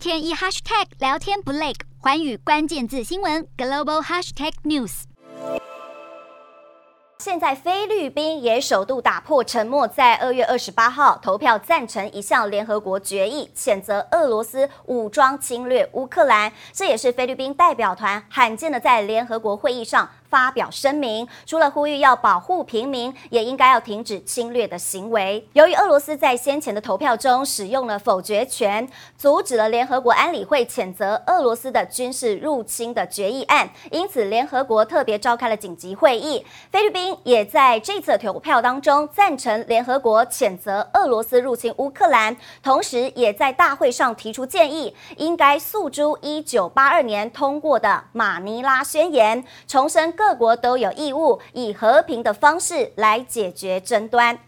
天一 hashtag 聊天不累，寰宇关键字新闻 global hashtag news。现在菲律宾也首度打破沉默，在二月二十八号投票赞成一项联合国决议，谴责俄罗斯武装侵略乌克兰。这也是菲律宾代表团罕见的在联合国会议上。发表声明，除了呼吁要保护平民，也应该要停止侵略的行为。由于俄罗斯在先前的投票中使用了否决权，阻止了联合国安理会谴责俄罗斯的军事入侵的决议案，因此联合国特别召开了紧急会议。菲律宾也在这次投票当中赞成联合国谴责俄罗斯入侵乌克兰，同时也在大会上提出建议，应该诉诸一九八二年通过的马尼拉宣言，重申。各国都有义务以和平的方式来解决争端。